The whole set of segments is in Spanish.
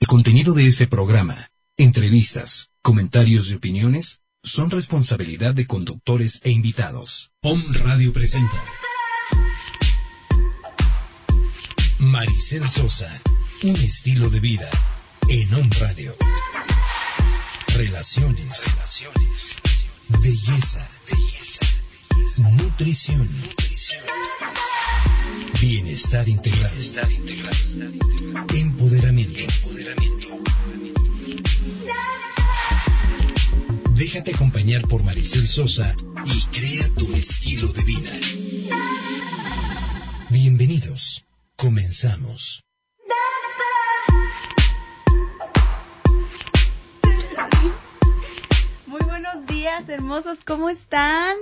El contenido de este programa Entrevistas, comentarios y opiniones son responsabilidad de conductores e invitados. POM Radio presenta Maricel Sosa, un estilo de vida en OM Radio. Relaciones, relaciones, belleza, belleza, nutrición. Bienestar integral, estar integral, empoderamiento, empoderamiento. Déjate acompañar por Maricel Sosa y crea tu estilo de vida. Bienvenidos. Comenzamos. Muy buenos días, hermosos. ¿Cómo están?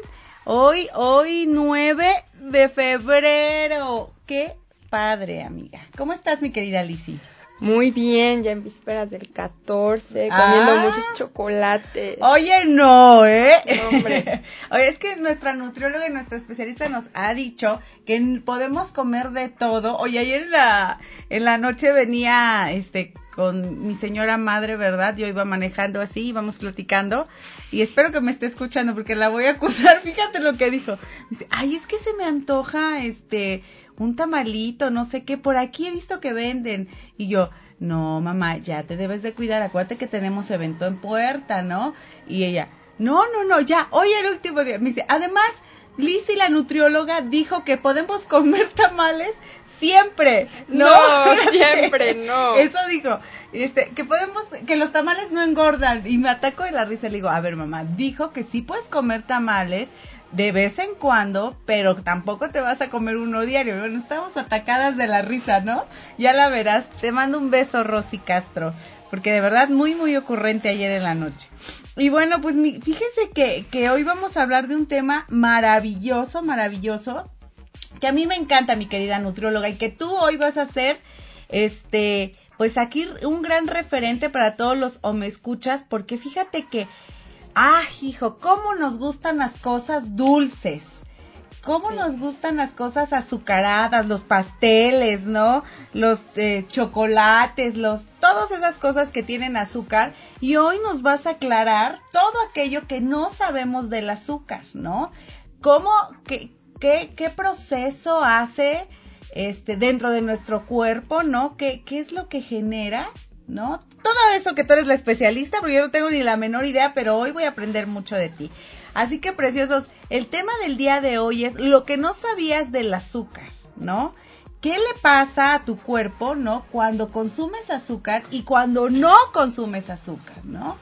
Hoy, hoy 9 de febrero. Qué padre, amiga. ¿Cómo estás, mi querida Lizzie? Muy bien, ya en vísperas del 14, comiendo Ah. muchos chocolates. Oye, no, ¿eh? No, hombre. Oye, es que nuestra nutrióloga y nuestra especialista nos ha dicho que podemos comer de todo. Oye, ayer en la, en la noche venía, este, con mi señora madre, ¿verdad? Yo iba manejando así, íbamos platicando, y espero que me esté escuchando porque la voy a acusar. Fíjate lo que dijo. Dice, ay, es que se me antoja, este, un tamalito, no sé qué, por aquí he visto que venden. Y yo, no, mamá, ya te debes de cuidar, acuérdate que tenemos evento en puerta, ¿no? Y ella, no, no, no, ya, hoy el último día. Me dice, además, Lizzy, la nutrióloga, dijo que podemos comer tamales siempre. No, No, siempre no. Eso dijo, este, que podemos, que los tamales no engordan. Y me ataco de la risa y le digo, a ver, mamá, dijo que sí puedes comer tamales de vez en cuando, pero tampoco te vas a comer uno diario. Bueno, estamos atacadas de la risa, ¿no? Ya la verás. Te mando un beso, Rosy Castro, porque de verdad muy, muy ocurrente ayer en la noche. Y bueno, pues mi, fíjese que, que hoy vamos a hablar de un tema maravilloso, maravilloso, que a mí me encanta, mi querida nutrióloga, y que tú hoy vas a ser, este, pues aquí un gran referente para todos los o me escuchas, porque fíjate que, ah, hijo, cómo nos gustan las cosas dulces. ¿Cómo Sí. nos gustan las cosas azucaradas, los pasteles, ¿no? Los eh, chocolates, los todas esas cosas que tienen azúcar y hoy nos vas a aclarar todo aquello que no sabemos del azúcar, ¿no? ¿Cómo qué qué, proceso hace este dentro de nuestro cuerpo, ¿no? ¿Qué qué es lo que genera? ¿No? Todo eso que tú eres la especialista, porque yo no tengo ni la menor idea, pero hoy voy a aprender mucho de ti. Así que, preciosos, el tema del día de hoy es lo que no sabías del azúcar, ¿no? ¿Qué le pasa a tu cuerpo, ¿no? Cuando consumes azúcar y cuando no consumes azúcar, ¿no?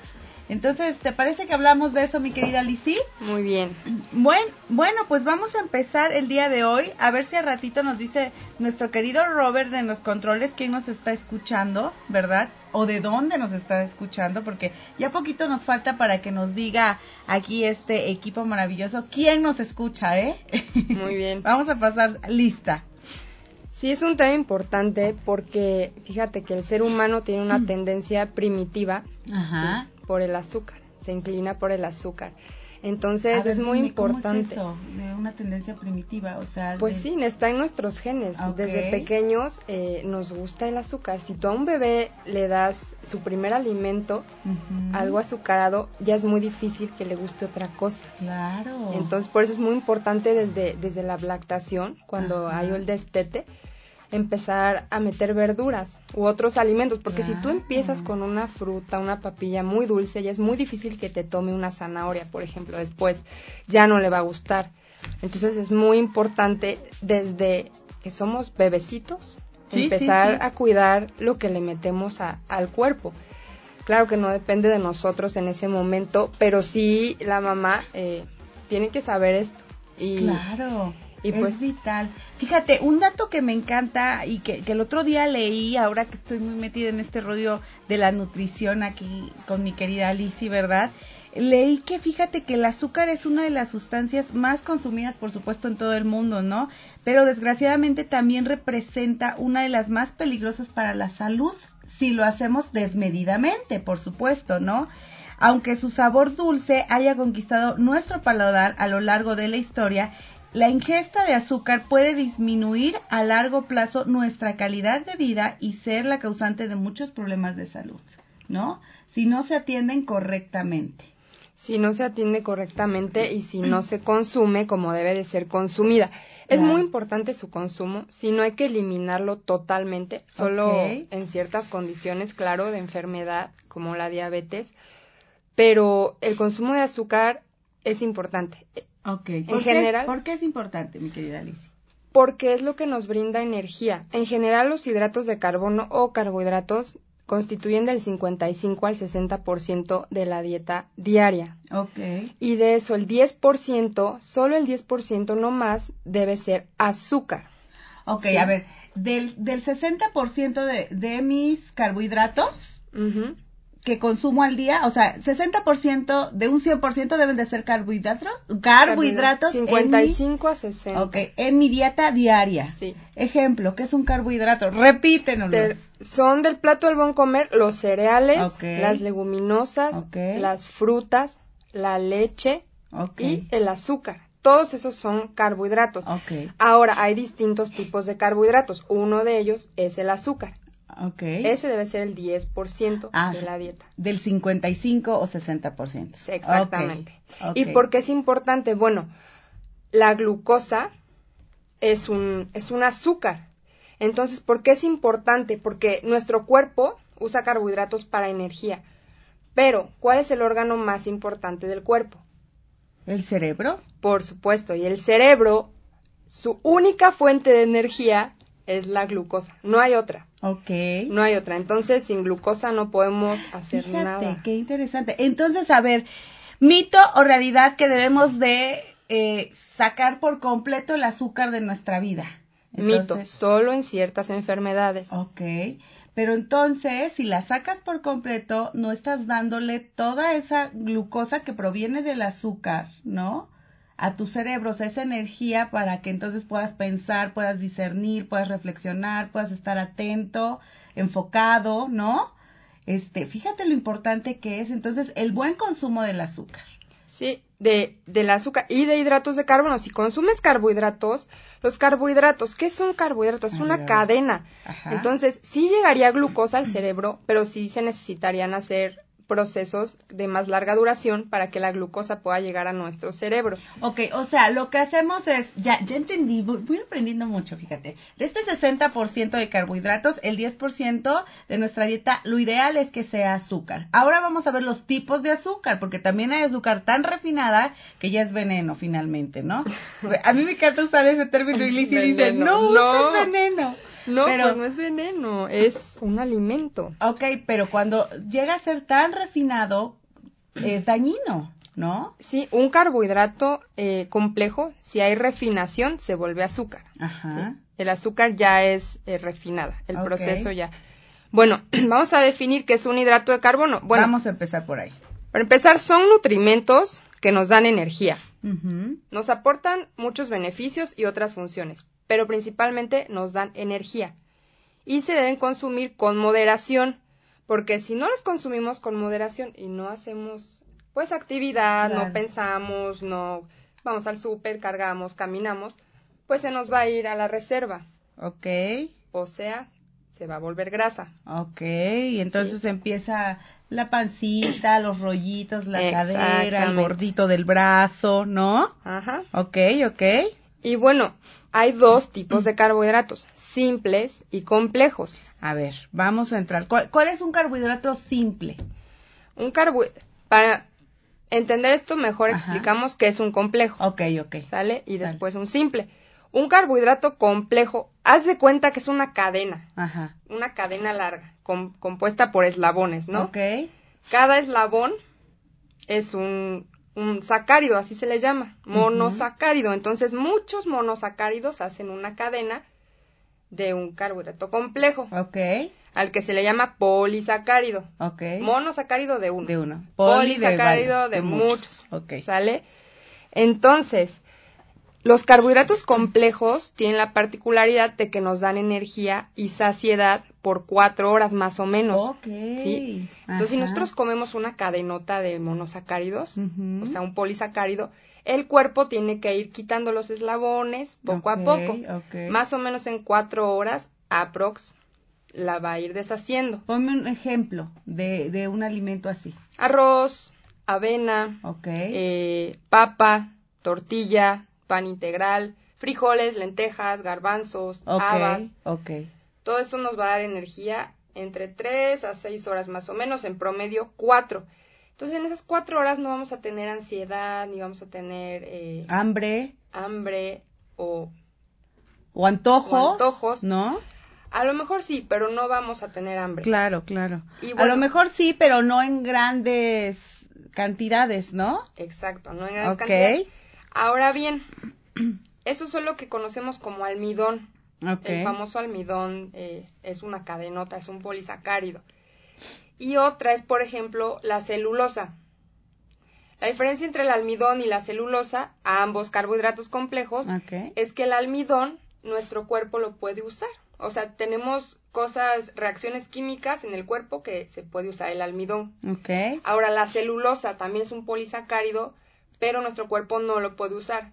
Entonces, ¿te parece que hablamos de eso, mi querida Lizzie? Muy bien. Bueno, bueno, pues vamos a empezar el día de hoy. A ver si a ratito nos dice nuestro querido Robert de los controles quién nos está escuchando, ¿verdad? O de dónde nos está escuchando, porque ya poquito nos falta para que nos diga aquí este equipo maravilloso quién nos escucha, ¿eh? Muy bien. vamos a pasar lista. Sí, es un tema importante porque fíjate que el ser humano tiene una Mm. tendencia primitiva Ajá. Por el azúcar, se inclina por el azúcar. Entonces ver, es muy dime, ¿cómo es importante. eso de una tendencia primitiva, o sea, Pues de- sí, está en nuestros genes. Ok. Desde pequeños eh, nos gusta el azúcar. Si tú a un bebé le das su primer alimento, algo azucarado, ya es muy difícil que le guste otra cosa. Claro. Entonces, por eso es muy importante desde, desde la lactación, cuando Ajá. hay el destete, empezar a meter verduras u otros alimentos, porque si tú empiezas con una fruta, una papilla muy dulce, ya es muy difícil que te tome una zanahoria, por ejemplo, después ya no le va a gustar. Entonces es muy importante desde que somos bebecitos Sí, sí, empezar sí. a cuidar lo que le metemos a- al cuerpo. Claro que no depende de nosotros en ese momento, pero sí la mamá eh, tiene que saber esto. Y, Claro. Y pues es vital. Fíjate, un dato que me encanta y que, que, el otro día leí, ahora que estoy muy metida en este rollo de la nutrición aquí con mi querida Alicia, ¿verdad? Leí que fíjate que el azúcar es una de las sustancias más consumidas, por supuesto, en todo el mundo, ¿no? Pero desgraciadamente también representa una de las más peligrosas para la salud si lo hacemos desmedidamente, por supuesto, ¿no? Aunque su sabor dulce haya conquistado nuestro paladar a lo largo de la historia, la ingesta de azúcar puede disminuir a largo plazo nuestra calidad de vida y ser la causante de muchos problemas de salud, ¿no? Si no se atienden correctamente. Si no se atiende correctamente y si no se consume como debe de ser consumida. Es muy importante su consumo, si no hay que eliminarlo totalmente, solo en ciertas condiciones, claro, de enfermedad como la diabetes, pero el consumo de azúcar es importante. Ok. En general. ¿Por qué es importante, mi querida Alicia? Porque es lo que nos brinda energía. En general, los hidratos de carbono o carbohidratos constituyen del 55 al 60% de la dieta diaria. Ok. Y de eso, el 10%, solo el 10% no más, debe ser azúcar. Ok, a ver, del, del 60% de, de mis carbohidratos, que consumo al día, o sea, 60% de un 100% deben de ser carbohidratos, carbohidratos 55 a 60. Ok, en mi dieta diaria. Sí. Ejemplo, ¿qué es un carbohidrato? Repítenoslo. son del plato del buen comer los cereales, las leguminosas, las frutas, la leche y el azúcar. Todos esos son carbohidratos. Ahora, hay distintos tipos de carbohidratos. Uno de ellos es el azúcar. Okay. Ese debe ser el 10% ah, de la dieta. Del 55 o 60%. Exactamente. ¿Y por qué es importante? Bueno, la glucosa es un, es un azúcar. Entonces, ¿por qué es importante? Porque nuestro cuerpo usa carbohidratos para energía. Pero, ¿cuál es el órgano más importante del cuerpo? ¿El cerebro? Por supuesto. Y el cerebro, su única fuente de energía es la glucosa. No hay otra. Ok. No hay otra. Entonces, sin glucosa no podemos hacer Fíjate, nada. Qué interesante. Entonces, a ver, mito o realidad que debemos de eh, sacar por completo el azúcar de nuestra vida. mito, solo en ciertas enfermedades. Ok. Pero entonces, si la sacas por completo, no estás dándole toda esa glucosa que proviene del azúcar, ¿no? A tu cerebro esa energía para que entonces puedas pensar, puedas discernir, puedas reflexionar, puedas estar atento, enfocado, ¿no? Este, fíjate lo importante que es entonces el buen consumo del azúcar. Sí, de, del azúcar y de hidratos de carbono. Si consumes carbohidratos, los carbohidratos, ¿qué son carbohidratos? Es una cadena. Entonces, sí llegaría glucosa al cerebro, pero sí se necesitarían hacer procesos de más larga duración para que la glucosa pueda llegar a nuestro cerebro. Ok, o sea, lo que hacemos es, ya, ya entendí, voy, aprendiendo mucho, fíjate. De este 60% de carbohidratos, el 10% de nuestra dieta, lo ideal es que sea azúcar. Ahora vamos a ver los tipos de azúcar, porque también hay azúcar tan refinada que ya es veneno finalmente, ¿no? a mí me encanta usar ese término y Lizzie dice, no, no es veneno. No, pues no es veneno, es un alimento. Ok, pero cuando llega a ser tan refinado, es dañino, ¿no? Sí, un carbohidrato eh, complejo, si hay refinación, se vuelve azúcar. Ajá. El azúcar ya es eh, refinada, el proceso ya. Bueno, vamos a definir qué es un hidrato de carbono. Bueno, vamos a empezar por ahí. Para empezar, son nutrimentos que nos dan energía. Nos aportan muchos beneficios y otras funciones, pero principalmente nos dan energía. Y se deben consumir con moderación, porque si no los consumimos con moderación y no hacemos pues actividad, no pensamos, no vamos al súper, cargamos, caminamos, pues se nos va a ir a la reserva. Ok. O sea, se va a volver grasa. Ok, y entonces empieza la pancita, los rollitos, la cadera, el gordito del brazo, ¿no? Ajá. Ok, ok. Y bueno, hay dos tipos de carbohidratos, simples y complejos. A ver, vamos a entrar. ¿Cuál, es un carbohidrato simple? Un carbohidrato, para entender esto mejor explicamos qué es un complejo. Ok, ok. ¿Sale? Y después un simple. Un carbohidrato complejo, haz de cuenta que es una cadena. Ajá. Una cadena larga, compuesta por eslabones, ¿no? Ok. Cada eslabón es un un sacárido, así se le llama, monosacárido. Entonces, muchos monosacáridos hacen una cadena de un carbohidrato complejo. Ok. Al que se le llama polisacárido. Ok. Monosacárido de uno. De uno. Polisacárido de, de muchos. Ok. ¿Sale? Entonces, los carbohidratos complejos tienen la particularidad de que nos dan energía y saciedad por cuatro horas más o menos. Ok. ¿sí? Entonces, si nosotros comemos una cadenota de monosacáridos, o sea, un polisacárido, el cuerpo tiene que ir quitando los eslabones poco a poco. Más o menos en cuatro horas, aprox, la va a ir deshaciendo. Ponme un ejemplo de, de un alimento así. Arroz, avena, eh, papa, tortilla, pan integral, frijoles, lentejas, garbanzos, habas. Ok. Todo eso nos va a dar energía entre 3 a 6 horas más o menos, en promedio 4. Entonces en esas 4 horas no vamos a tener ansiedad, ni vamos a tener eh, Hambre hambre o o antojos. O antojos. ¿No? a lo mejor sí, pero no vamos a tener hambre. Claro, claro. Y A lo mejor sí, pero no en grandes cantidades, ¿no? Exacto, no en grandes cantidades. Ahora bien, eso es lo que conocemos como almidón. El famoso almidón eh, es una cadenota, es un polisacárido. Y otra es, por ejemplo, la celulosa. La diferencia entre el almidón y la celulosa, ambos carbohidratos complejos, es que el almidón nuestro cuerpo lo puede usar. O sea, tenemos cosas, reacciones químicas en el cuerpo que se puede usar el almidón. Ahora, la celulosa también es un polisacárido, pero nuestro cuerpo no lo puede usar.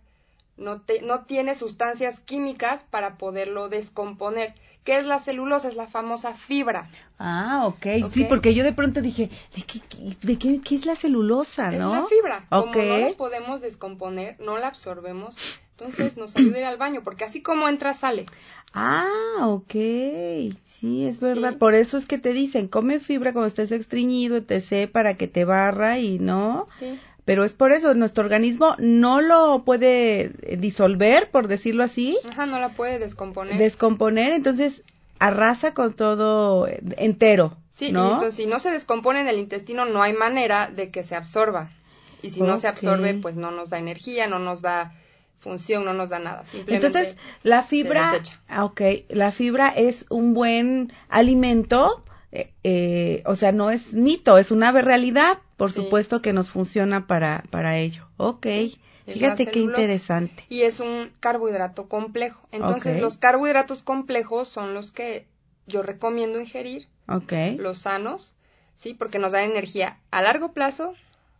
No, te- no tiene sustancias químicas para poderlo descomponer. ¿Qué es la celulosa? Es la famosa fibra. Ah, ok. Sí, Ok. porque yo de pronto dije, ¿de qué, de qué, qué es la celulosa, Es no? la fibra. Ok. Como no la podemos descomponer, no la absorbemos, entonces nos ayuda a ir al baño, porque así como entra, sale. Ah, ok. Sí, es verdad. Sí. Por eso es que te dicen, come fibra cuando estés estreñido, etc., para que te barra y no. Sí. Pero es por eso, nuestro organismo no lo puede eh, disolver, por decirlo así, Ajá, no la puede descomponer. descomponer, entonces arrasa con todo eh, entero. Sí, y ¿no? esto, si no se descompone en el intestino, no hay manera de que se absorba. Y si no se absorbe, pues no nos da energía, no nos da función, no nos da nada. Simplemente Entonces, la se fibra, desecha. ah, ok, la fibra es un buen alimento, eh, eh, o sea, no es mito, es una realidad, por Sí. supuesto que nos funciona para, para ello. Ok, fíjate qué interesante. y es un carbohidrato complejo. Entonces, los carbohidratos complejos son los que yo recomiendo ingerir, Ok, los sanos, ¿sí? Porque nos dan energía a largo plazo,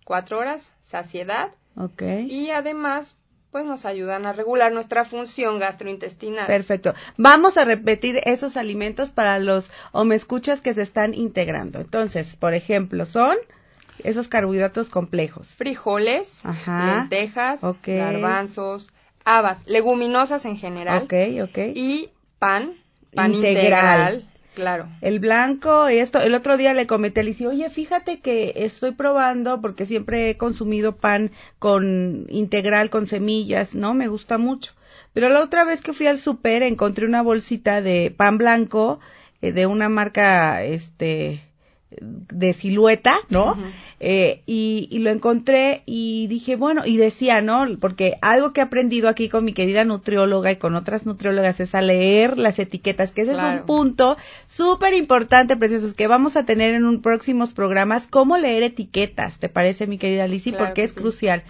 cuatro horas, saciedad, ok. y además, pues nos ayudan a regular nuestra función gastrointestinal. Perfecto. Vamos a repetir esos alimentos para los escuchas que se están integrando. Entonces, por ejemplo, son esos carbohidratos complejos. frijoles, Ajá. lentejas, garbanzos, habas, leguminosas en general Ok, ok. y pan, pan Integral. integral, claro. El blanco, esto, el otro día le comenté a Lizy, oye, fíjate que estoy probando, porque siempre he consumido pan con integral, con semillas, ¿no? Me gusta mucho. Pero la otra vez que fui al súper encontré una bolsita de pan blanco eh, de una marca, este, de silueta, ¿no? Eh, y, y lo encontré y dije, bueno, y decía, ¿no? Porque algo que he aprendido aquí con mi querida nutrióloga y con otras nutriólogas es a leer las etiquetas, que ese es un punto súper importante, preciosos, que vamos a tener en un próximos programas, cómo leer etiquetas, ¿te parece, mi querida Lizzy? Claro Porque que es sí. crucial.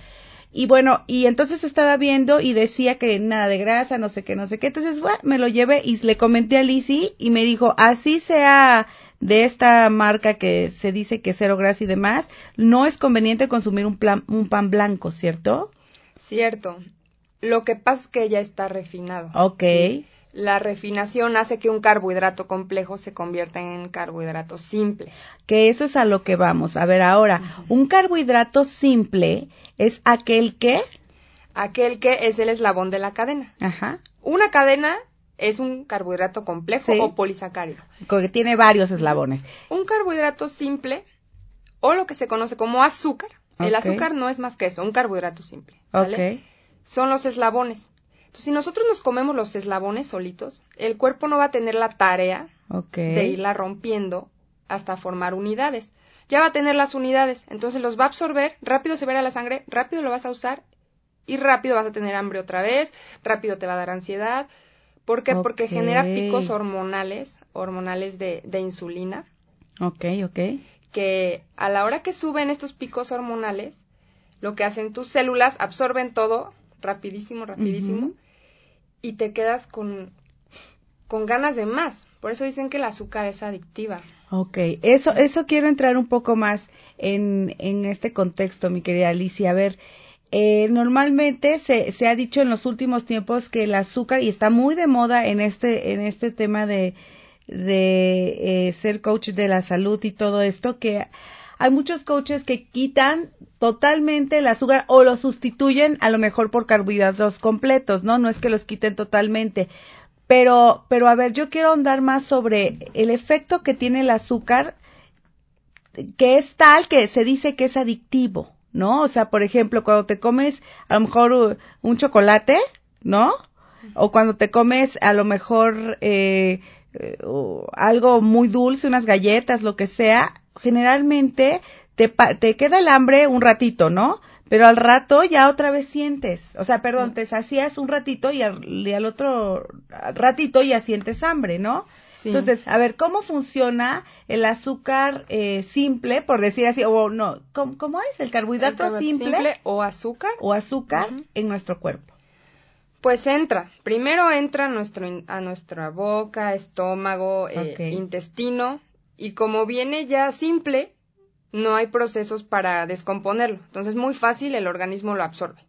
Y bueno, y entonces estaba viendo y decía que nada de grasa, no sé qué, no sé qué. Entonces, bueno, me lo llevé y le comenté a Lizzy y me dijo, así sea de esta marca que se dice que cero grasa y demás, no es conveniente consumir un, plan, un pan blanco, ¿cierto? Cierto. Lo que pasa es que ya está refinado. Ok. Sí. La refinación hace que un carbohidrato complejo se convierta en carbohidrato simple. Que eso es a lo que vamos. A ver, ahora, un carbohidrato simple es aquel que, Aquel que es el eslabón de la cadena. ajá, Una cadena es un carbohidrato complejo Sí. o polisacárido. que tiene varios eslabones. Un carbohidrato simple o lo que se conoce como azúcar. El azúcar no es más que eso, un carbohidrato simple. Son los eslabones. Entonces, si nosotros nos comemos los eslabones solitos, el cuerpo no va a tener la tarea de irla rompiendo hasta formar unidades. Ya va a tener las unidades, entonces los va a absorber, rápido se verá a la sangre, rápido lo vas a usar y rápido vas a tener hambre otra vez, rápido te va a dar ansiedad. ¿Por qué? Porque genera picos hormonales, hormonales de, de insulina. Ok, ok. Que a la hora que suben estos picos hormonales, lo que hacen tus células absorben todo rapidísimo, rapidísimo, y te quedas con, con ganas de más. Por eso dicen que el azúcar es adictiva. Ok, eso, eso quiero entrar un poco más en, en este contexto, mi querida Alicia. A ver, eh, normalmente se, se ha dicho en los últimos tiempos que el azúcar, y está muy de moda en este, en este tema de, de eh, ser coach de la salud y todo esto, que hay muchos coaches que quitan totalmente el azúcar o lo sustituyen a lo mejor por carbohidratos completos, ¿no? No es que los quiten totalmente. Pero, pero a ver, yo quiero ahondar más sobre el efecto que tiene el azúcar, que es tal que se dice que es adictivo, ¿no? O sea, por ejemplo, cuando te comes a lo mejor un chocolate, ¿no? O cuando te comes a lo mejor eh, eh, algo muy dulce, unas galletas, lo que sea, generalmente te, te queda el hambre un ratito, ¿no? Pero al rato ya otra vez sientes, o sea, perdón, te sacías un ratito y al, otro ratito ya sientes hambre, ¿no? Entonces, a ver, ¿cómo funciona el azúcar eh, simple, por decir así, o no, ¿cómo, es? ¿El carbohidrato, simple, o azúcar? O azúcar en nuestro cuerpo. Pues entra, primero entra a, nuestro, a nuestra boca, estómago, eh, intestino, y como viene ya simple, no hay procesos para descomponerlo. Entonces, muy fácil el organismo lo absorbe.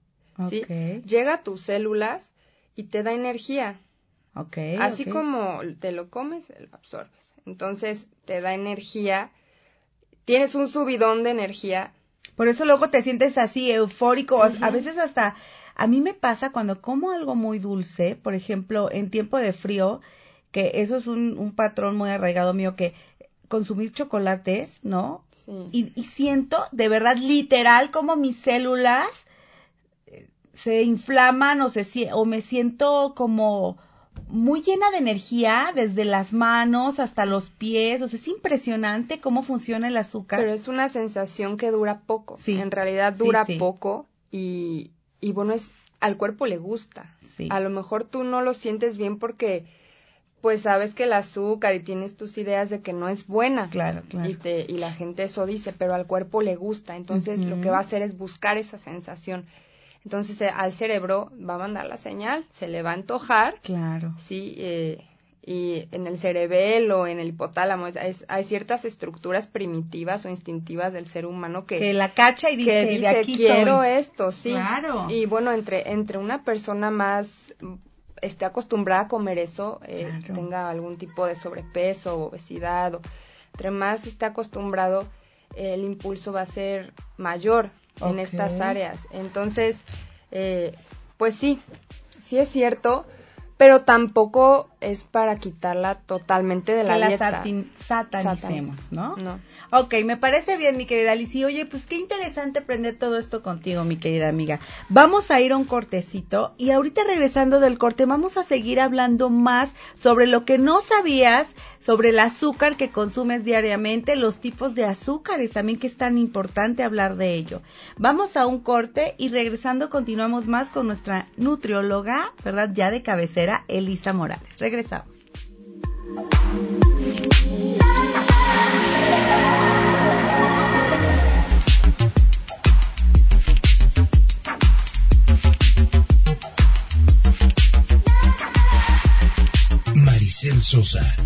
¿sí? Llega a tus células y te da energía. Okay, Así como te lo comes, lo absorbes. Entonces, te da energía. Tienes un subidón de energía. Por eso luego te sientes así eufórico. A veces hasta a mí me pasa cuando como algo muy dulce, por ejemplo, en tiempo de frío, que eso es un, un patrón muy arraigado mío, que consumir chocolates, ¿no? Sí. Y, siento de verdad literal como mis células eh, se inflaman o, se, o me siento como muy llena de energía desde las manos hasta los pies. O sea, es impresionante cómo funciona el azúcar. Pero es una sensación que dura poco. Sí. En realidad dura poco y, y bueno, es al cuerpo le gusta. Sí. A lo mejor tú no lo sientes bien porque pues sabes que el azúcar y tienes tus ideas de que no es buena. Claro, claro. Y, te, y la gente eso dice, pero al cuerpo le gusta. Entonces lo que va a hacer es buscar esa sensación. Entonces eh, al cerebro va a mandar la señal, se le va a antojar. Claro. Sí, eh, y en el cerebelo, en el hipotálamo, hay ciertas estructuras primitivas o instintivas del ser humano que, que la cacha y dice, que dice quiero esto, sí. Claro. Y bueno, entre, entre una persona más esté acostumbrada a comer eso, eh, tenga algún tipo de sobrepeso o obesidad, o, entre más esté acostumbrado, el impulso va a ser mayor en estas áreas. Entonces, eh, pues sí, sí es cierto, pero tampoco es para quitarla totalmente de la, que dieta. La satanicemos, ¿no? No. Ok, me parece bien, mi querida Alicia. Oye, pues qué interesante aprender todo esto contigo, mi querida amiga. Vamos a ir a un cortecito y ahorita regresando del corte vamos a seguir hablando más sobre lo que no sabías sobre el azúcar que consumes diariamente, los tipos de azúcares también que es tan importante hablar de ello. Vamos a un corte y regresando continuamos más con nuestra nutrióloga, ¿verdad? Ya de cabecera, Elisa Morales. Regresamos. Maricel Sosa,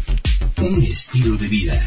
un estilo de vida.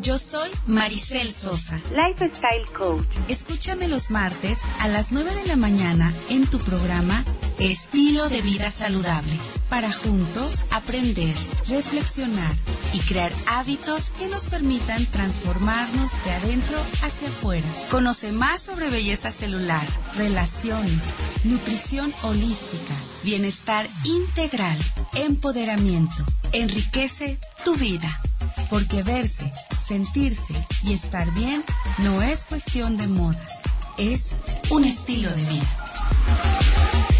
Yo soy Maricel Sosa, Lifestyle Coach. Escúchame los martes a las 9 de la mañana en tu programa Estilo de Vida Saludable, para juntos aprender, reflexionar y crear hábitos que nos permitan transformarnos de adentro hacia afuera. Conoce más sobre belleza celular, relaciones, nutrición holística, bienestar integral, empoderamiento. Enriquece tu vida. Porque verse, sentirse y estar bien no es cuestión de moda, es un estilo de vida.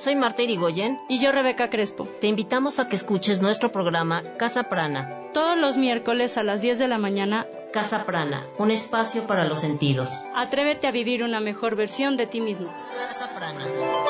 Soy Marta Irigoyen y yo Rebeca Crespo. Te invitamos a que escuches nuestro programa Casa Prana. Todos los miércoles a las 10 de la mañana. Casa Prana, un espacio para los sentidos. Atrévete a vivir una mejor versión de ti mismo. Casa Prana.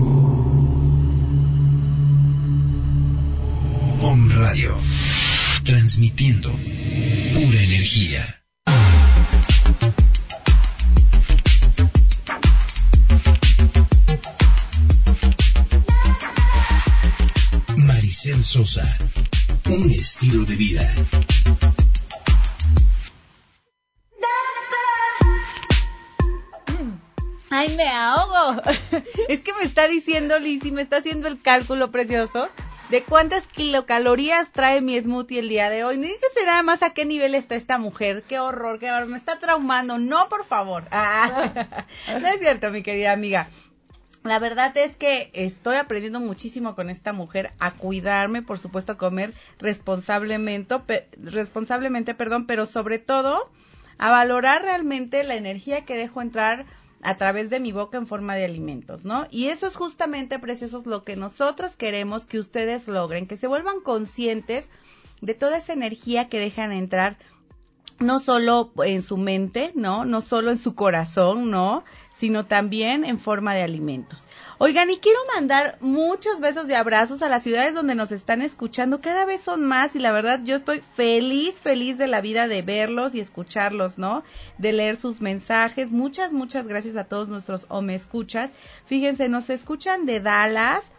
Radio, transmitiendo pura energía. Maricel Sosa, un estilo de vida. Ay, me ahogo. Es que me está diciendo Lizzy, me está haciendo el cálculo precioso de cuántas kilocalorías trae mi smoothie el día de hoy. Fíjense nada más a qué nivel está esta mujer. Qué horror, qué horror. Me está traumando. No, por favor. Ah, no es cierto, mi querida amiga. La verdad es que estoy aprendiendo muchísimo con esta mujer a cuidarme, por supuesto, a comer responsablemente, responsablemente, perdón, pero sobre todo a valorar realmente la energía que dejo entrar a través de mi boca en forma de alimentos, ¿no? Y eso es justamente, preciosos, lo que nosotros queremos que ustedes logren, que se vuelvan conscientes de toda esa energía que dejan entrar no solo en su mente, ¿no? No solo en su corazón, ¿no? Sino también en forma de alimentos. Oigan, y quiero mandar muchos besos y abrazos a las ciudades donde nos están escuchando. Cada vez son más y la verdad yo estoy feliz, feliz de la vida de verlos y escucharlos, ¿no? De leer sus mensajes. Muchas, muchas gracias a todos nuestros o me escuchas. Fíjense, nos escuchan de Dallas,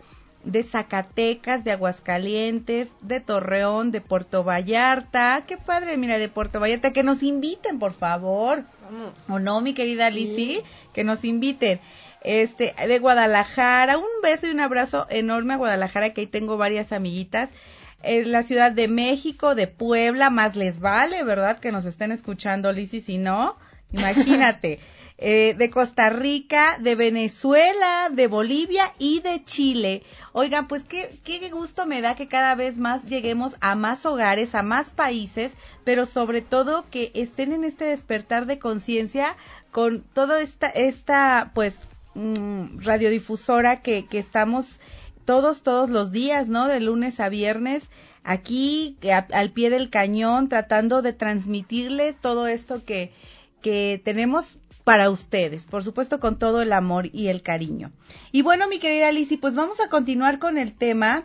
de Zacatecas, de Aguascalientes, de Torreón, de Puerto Vallarta. Qué padre, mira, de Puerto Vallarta. Que nos inviten, por favor. ¿O no, mi querida Lizzy? Que nos inviten. Este, de Guadalajara. Un beso y un abrazo enorme a Guadalajara, que ahí tengo varias amiguitas. En la Ciudad de México, de Puebla, más les vale, ¿verdad? Que nos estén escuchando, Lizzy, si no, imagínate. Eh, de Costa Rica, de Venezuela, de Bolivia y de Chile. Oigan, pues qué, qué gusto me da que cada vez más lleguemos a más hogares, a más países, pero sobre todo que estén en este despertar de conciencia con toda esta, esta, pues, mmm, radiodifusora que, que estamos todos, todos los días, ¿no? De lunes a viernes, aquí al pie del cañón, tratando de transmitirle todo esto que, que tenemos para ustedes, por supuesto con todo el amor y el cariño. Y bueno, mi querida Lizzy, pues vamos a continuar con el tema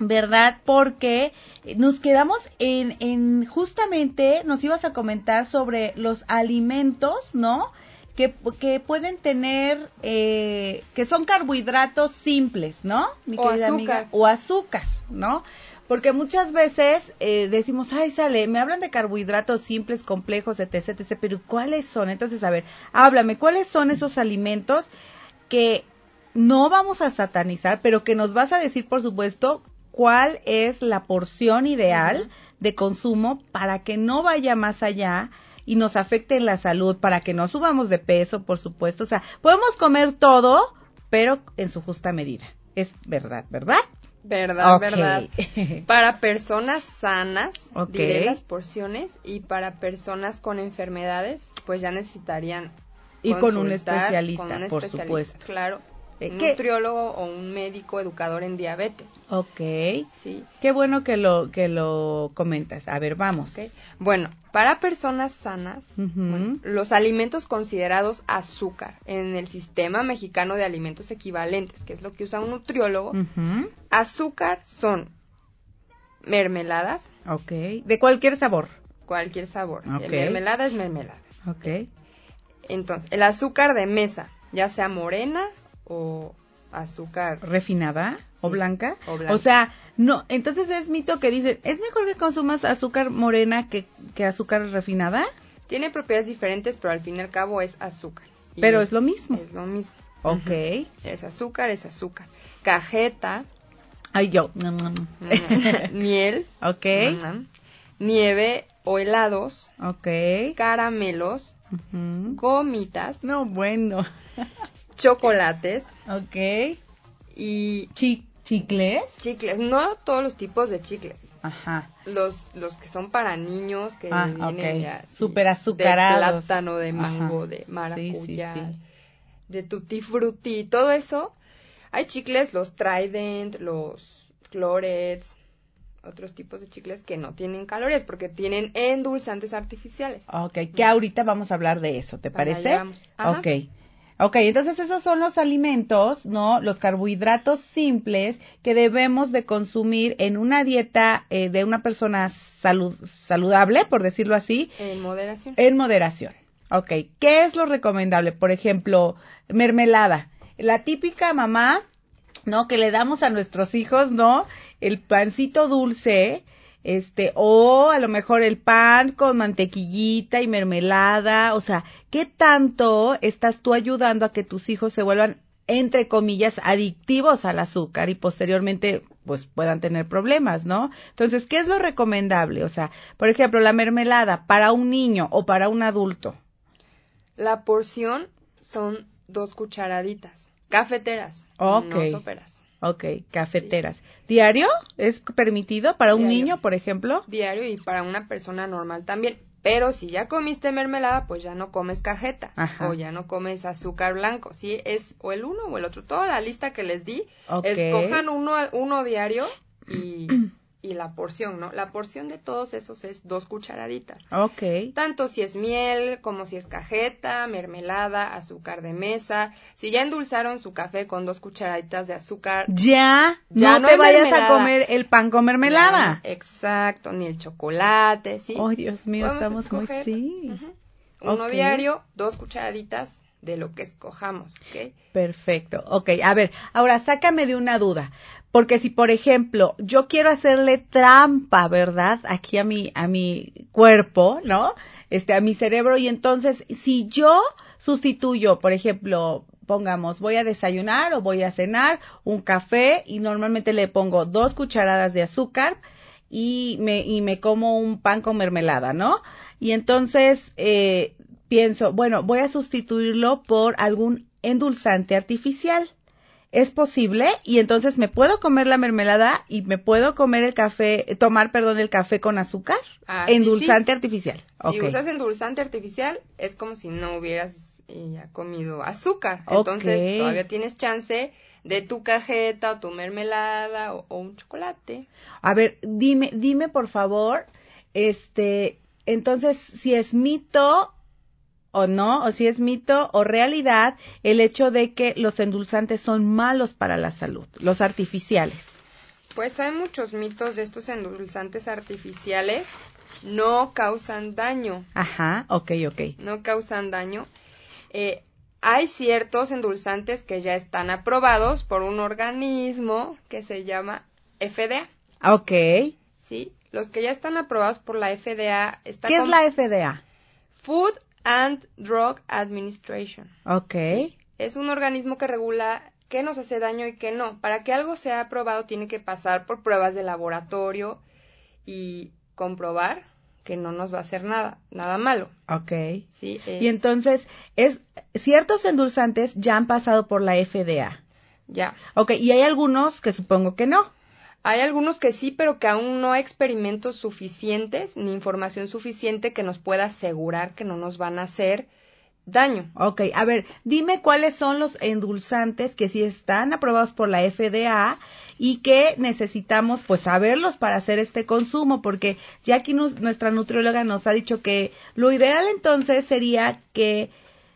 ¿verdad? Porque nos quedamos en, en, justamente, nos ibas a comentar sobre los alimentos, ¿no? Que, que pueden tener, eh, que son carbohidratos simples, ¿no? Mi o azúcar. Amiga? O azúcar, ¿no? Porque muchas veces eh, decimos, ay, sale, me hablan de carbohidratos simples, complejos, etc, etc, pero ¿cuáles son? Entonces, a ver, háblame, ¿cuáles son esos alimentos que no vamos a satanizar, pero que nos vas a decir, por supuesto, cuál es la porción ideal de consumo para que no vaya más allá y nos afecte en la salud, para que no subamos de peso, por supuesto. O sea, podemos comer todo, pero en su justa medida. Es verdad, ¿verdad? Verdad, verdad. Para personas sanas, diré las porciones, y para personas con enfermedades, pues ya necesitarían. Y con un especialista, con un por supuesto. Claro, un nutriólogo o un médico educador en diabetes. Ok. Sí. Qué bueno que lo, que lo comentas. A ver, vamos. Bueno, para personas sanas, los alimentos considerados azúcar en el sistema mexicano de alimentos equivalentes, que es lo que usa un nutriólogo, azúcar son mermeladas. Ok. De cualquier sabor. Cualquier sabor. mermelada es mermelada. Ok. Entonces, el azúcar de mesa, ya sea morena o azúcar refinada o, blanca. o sea no entonces es mito que dice es mejor que consumas azúcar morena que, que azúcar refinada tiene propiedades diferentes pero al fin y al cabo es azúcar. Pero es lo mismo. es lo mismo. Ok. es azúcar es azúcar. Cajeta. Ay yo. Miel. Ok. nieve o helados. Ok. caramelos. Gomitas. No bueno chocolates. Ok. Y... ¿Chicles? Chicles, no todos los tipos de chicles. Ajá. Los, los que son para niños, que ah, vienen ya... Súper azucarados. De plátano, de mango, de maracuyá, de tutti frutti, todo eso. Hay chicles, los Trident, los Florets, otros tipos de chicles que no tienen calorías porque tienen endulzantes artificiales. Ok, que ahorita vamos a hablar de eso, ¿te parece? Ok. Ok, entonces esos son los alimentos, ¿no? Los carbohidratos simples que debemos de consumir en una dieta eh, de una persona salud, saludable, por decirlo así. En moderación. En moderación. Ok, ¿qué es lo recomendable? Por ejemplo, mermelada. La típica mamá, ¿no? Que le damos a nuestros hijos, ¿no? El pancito dulce, este, o a lo mejor el pan con mantequillita y mermelada, o sea, ¿qué tanto estás tú ayudando a que tus hijos se vuelvan, entre comillas, adictivos al azúcar y posteriormente, pues puedan tener problemas, ¿no? Entonces, ¿qué es lo recomendable? O sea, por ejemplo, la mermelada para un niño o para un adulto. La porción son dos cucharaditas, cafeteras, no soperas. Ok, cafeteras. ¿Diario es permitido para un niño, por ejemplo? Diario y para una persona normal también. Pero si ya comiste mermelada, pues ya no comes cajeta o ya no comes azúcar blanco. Sí, es o el uno o el otro. Toda la lista que les di, escojan uno, uno diario y y la porción, ¿no? La porción de todos esos es dos cucharaditas. Ok. Tanto si es miel, como si es cajeta, mermelada, azúcar de mesa. Si ya endulzaron su café con dos cucharaditas de azúcar. Ya, ya no, te vayas a comer el pan con mermelada. exacto, ni el chocolate, ¿sí? Oh, Dios mío, estamos muy sí. Uno diario, dos cucharaditas de lo que escojamos, ¿ok? Perfecto, ok. A ver, ahora sácame de una duda. Porque si, por ejemplo, yo quiero hacerle trampa, ¿verdad? Aquí a mi, a mi cuerpo, ¿no? Este, a mi cerebro. Y entonces, si yo sustituyo, por ejemplo, pongamos, voy a desayunar o voy a cenar un café y normalmente le pongo dos cucharadas de azúcar y me, y me como un pan con mermelada, ¿no? Y entonces, eh, pienso, bueno, voy a sustituirlo por algún endulzante artificial es posible y entonces me puedo comer la mermelada y me puedo comer el café, tomar, perdón, el café con azúcar, ah, endulzante artificial. Si usas endulzante artificial es como si no hubieras eh, comido azúcar, entonces todavía tienes chance de tu cajeta o tu mermelada o, un chocolate. A ver, dime, dime por favor, este, entonces si es mito o no, o si es mito o realidad el hecho de que los endulzantes son malos para la salud, los artificiales. Pues hay muchos mitos de estos endulzantes artificiales. No causan daño. Ajá, ok, ok. No causan daño. Eh, hay ciertos endulzantes que ya están aprobados por un organismo que se llama FDA. Ok. Sí, los que ya están aprobados por la FDA están. ¿Qué es la FDA? Food and Drug Administration. Ok. Es un organismo que regula qué nos hace daño y qué no. Para que algo sea aprobado tiene que pasar por pruebas de laboratorio y comprobar que no nos va a hacer nada, nada malo. Ok. Sí, eh, Y entonces, es ciertos endulzantes ya han pasado por la FDA. ya. Ok, y hay algunos que supongo que no. Hay algunos que sí, pero que aún no hay experimentos suficientes ni información suficiente que nos pueda asegurar que no nos van a hacer daño. Ok, a ver, dime cuáles son los endulzantes que sí están aprobados por la FDA y que necesitamos pues saberlos para hacer este consumo, porque ya aquí nos- nuestra nutrióloga nos ha dicho que lo ideal entonces sería que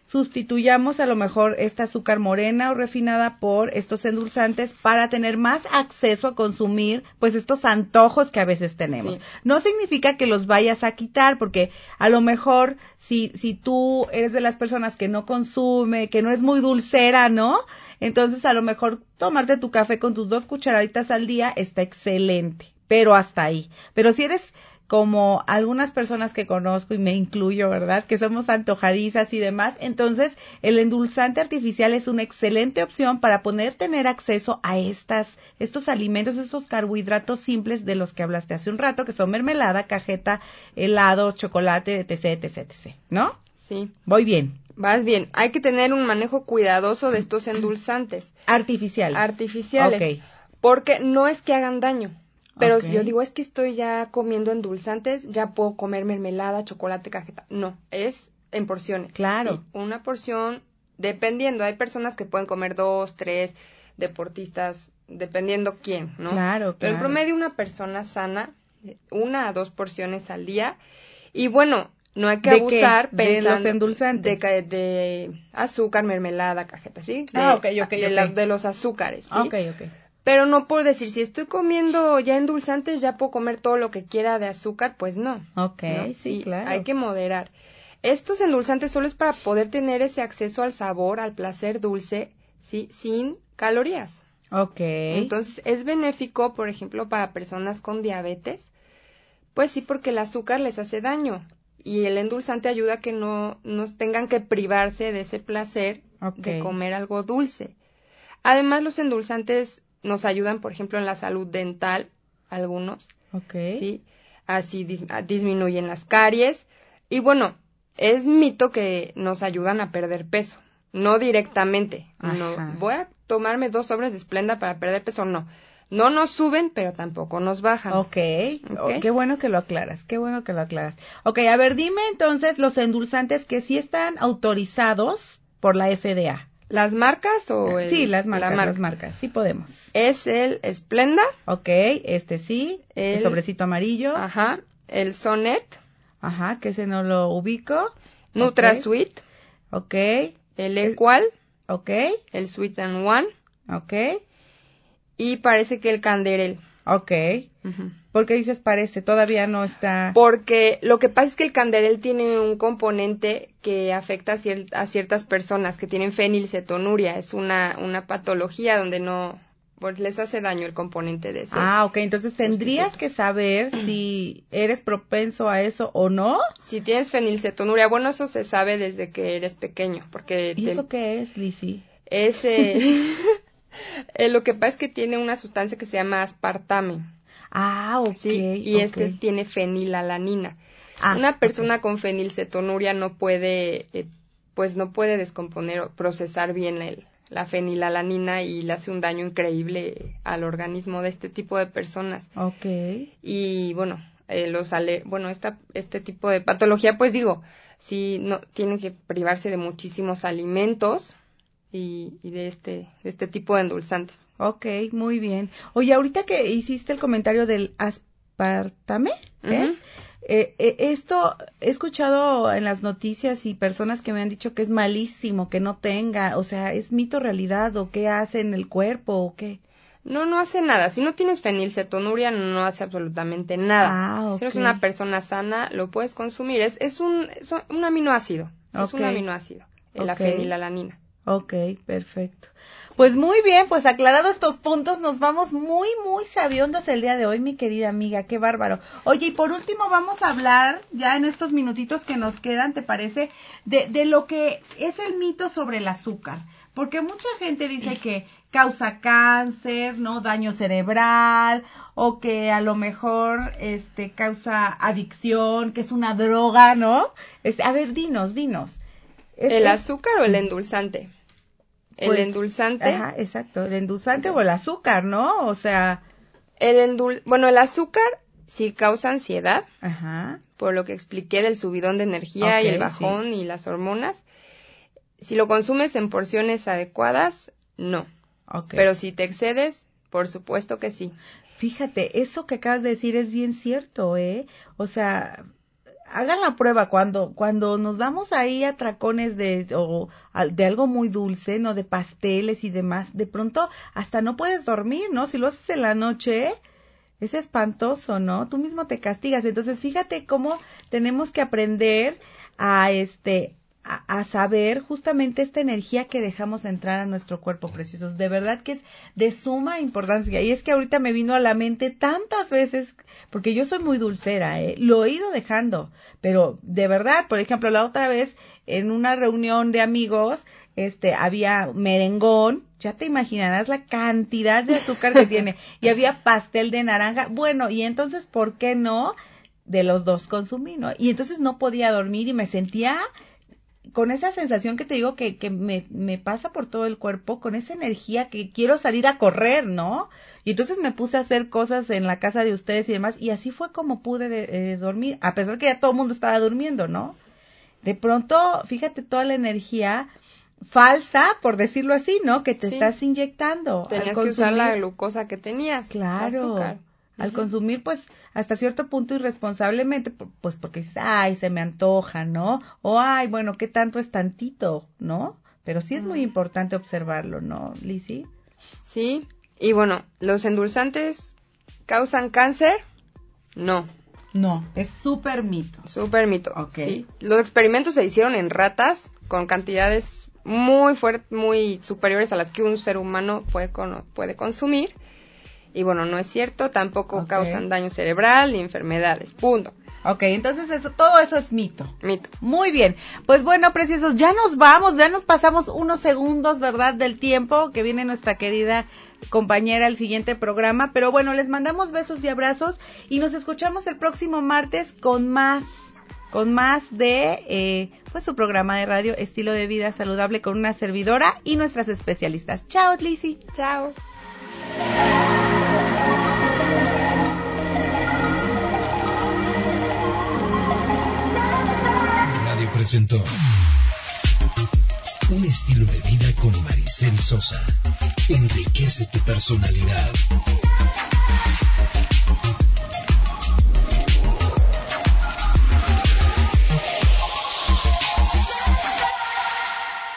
sustituyamos a lo mejor esta azúcar morena o refinada por estos endulzantes para tener más acceso a consumir pues estos antojos que a veces tenemos. Sí. No significa que los vayas a quitar porque a lo mejor si si tú eres de las personas que no consume, que no es muy dulcera, ¿no? Entonces a lo mejor tomarte tu café con tus dos cucharaditas al día está excelente, pero hasta ahí. Pero si eres como algunas personas que conozco y me incluyo, ¿verdad? Que somos antojadizas y demás. Entonces, el endulzante artificial es una excelente opción para poder tener acceso a estas, estos alimentos, estos carbohidratos simples de los que hablaste hace un rato, que son mermelada, cajeta, helado, chocolate, etc, etc, etc, ¿no? Sí. Voy bien. Vas bien. Hay que tener un manejo cuidadoso de estos endulzantes Artificiales. artificiales. Ok. Porque no es que hagan daño. Pero si yo digo, es que estoy ya comiendo endulzantes, ya puedo comer mermelada, chocolate, cajeta. No, es en porciones. Claro. Sí, una porción, dependiendo. Hay personas que pueden comer dos, tres, deportistas, dependiendo quién, ¿no? Claro, Pero el claro. promedio, una persona sana, una a dos porciones al día. Y bueno, no hay que ¿De qué? abusar De pensando los endulzantes. De, ca- de azúcar, mermelada, cajeta, ¿sí? De, Ah, ok, ok, de, la- de los azúcares, ¿sí? Ok, ok. Pero no puedo decir, si estoy comiendo ya endulzantes, ya puedo comer todo lo que quiera de azúcar, pues no. Ok, ¿no? sí, claro. Hay que moderar. Estos endulzantes solo es para poder tener ese acceso al sabor, al placer dulce, ¿sí? Sin calorías. Ok. Entonces, es benéfico, por ejemplo, para personas con diabetes. Pues sí, porque el azúcar les hace daño. Y el endulzante ayuda a que no nos tengan que privarse de ese placer de comer algo dulce. Además, los endulzantes nos ayudan, por ejemplo, en la salud dental, algunos, ok. ¿sí? Así dis- a- disminuyen las caries. Y bueno, es mito que nos ayudan a perder peso. No directamente. No, voy a tomarme dos sobres de esplenda para perder peso. No. No nos suben, pero tampoco nos bajan. Ok, Ok. Oh, qué bueno que lo aclaras, qué bueno que lo aclaras. Ok, a ver, dime entonces los endulzantes que sí están autorizados por la FDA. ¿Las marcas o el- sí, las la marcas, marca? las marcas, sí podemos. Es el Splenda, Ok, este sí, el, El- sobrecito amarillo, ajá, el Sonet, ajá, que ese no lo ubico. NutraSweet, Ok, el Equal, ok, el Sweet and One ok, y parece que el Canderel. ok. Ujú. ¿Por qué dices parece? Todavía no está. Porque lo que pasa es que el canderel tiene un componente que afecta a, cier- a ciertas personas que tienen fenilcetonuria. Es una, una patología donde no pues les hace daño el componente de ese. Ah, ok, entonces tendrías que saber si eres propenso a eso o no. Si tienes fenilcetonuria, bueno, eso se sabe desde que eres pequeño, porque ¿Y te- eso qué es, Lizzy? es, eh, eh, lo que pasa es que tiene una sustancia que se llama aspartame. Ah, ok. Sí, y ok. este tiene fenilalanina. Ah, Una persona con fenilcetonuria no puede, eh, pues no puede descomponer o procesar bien el- la fenilalanina y le hace un daño increíble al organismo de este tipo de personas. Ok. Y bueno, eh, los ale bueno, esta, este tipo de patología, pues digo, sí, no, tienen que privarse de muchísimos alimentos y, y de este, de este tipo de endulzantes. Ok, muy bien. Oye, ahorita que hiciste el comentario del aspartame, eh, eh, esto he escuchado en las noticias y personas que me han dicho que es malísimo que no tenga, o sea, ¿es mito realidad o qué hace en el cuerpo o qué? No, no hace nada. Si no tienes fenilcetonuria, no hace absolutamente nada. Ah, Si eres una persona sana, lo puedes consumir. Es, es, un, es un aminoácido. Es un aminoácido. La fenilalanina. Ok, perfecto. Pues muy bien, pues aclarado estos puntos, nos vamos muy, muy sabiondos el día de hoy, mi querida amiga, qué bárbaro. Oye, y por último vamos a hablar, ya en estos minutitos que nos quedan, ¿te parece? De, de lo que es el mito sobre el azúcar. Porque mucha gente dice que causa cáncer, ¿no? Daño cerebral, o que a lo mejor, este, causa adicción, que es una droga, ¿no? Este, a ver, dinos, dinos. Es- ¿El azúcar o el endulzante? El pues, endulzante. Ajá, exacto, el endulzante o el azúcar, ¿no? O sea, El endul bueno, el azúcar sí causa ansiedad, ajá, por lo que expliqué del subidón de energía y el bajón y las hormonas. Si lo consumes en porciones adecuadas, no. Pero si te excedes, por supuesto que sí. Fíjate, eso que acabas de decir es bien cierto, ¿eh? O sea, hagan la prueba cuando cuando nos damos ahí a tracones de o de algo muy dulce, no de pasteles y demás, de pronto hasta no puedes dormir, ¿no? Si lo haces en la noche, es espantoso, ¿no? Tú mismo te castigas. Entonces, fíjate cómo tenemos que aprender a este a, a saber justamente esta energía que dejamos entrar a nuestro cuerpo preciosos. De verdad que es de suma importancia. Y es que ahorita me vino a la mente tantas veces, porque yo soy muy dulcera, ¿eh? lo he ido dejando, pero de verdad, por ejemplo, la otra vez en una reunión de amigos, este, había merengón, ya te imaginarás la cantidad de azúcar que tiene, y había pastel de naranja, bueno, y entonces, ¿por qué no? De los dos consumí, ¿no? Y entonces no podía dormir y me sentía con esa sensación que te digo que, que me, me pasa por todo el cuerpo, con esa energía que quiero salir a correr, ¿no? Y entonces me puse a hacer cosas en la casa de ustedes y demás, y así fue como pude de- eh, dormir, a pesar que ya todo el mundo estaba durmiendo, ¿no? De pronto, fíjate toda la energía falsa, por decirlo así, ¿no? Que te Sí. estás inyectando. Tenías que usar la glucosa que tenías. Claro. azúcar. Al consumir, pues, hasta cierto punto irresponsablemente, pu- pues porque dices, ay, se me antoja, ¿no? O, ay, bueno, ¿qué tanto es tantito, ¿no? Pero sí es muy importante observarlo, ¿no, Lizzy? Sí. Y bueno, ¿los endulzantes causan cáncer? No. No, es súper mito. Súper mito. Ok. Sí. Los experimentos se hicieron en ratas con cantidades muy fuertes, muy superiores a las que un ser humano puede, puede consumir. Y bueno, no es cierto, tampoco causan daño cerebral ni enfermedades. Punto. Ok, entonces eso, todo eso es mito. Mito. Muy bien. Pues bueno, preciosos, ya nos vamos, ya nos pasamos unos segundos, ¿verdad? Del tiempo que viene nuestra querida compañera al siguiente programa. Pero bueno, les mandamos besos y abrazos y nos escuchamos el próximo martes con más, con más de, eh, pues su programa de radio Estilo de Vida Saludable con una servidora y nuestras especialistas. Chao, Lizzy. Chao. Un estilo de vida con Maricel Sosa. Enriquece tu personalidad.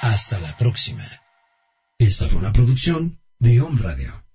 Hasta la próxima. Esta fue una producción de Home Radio.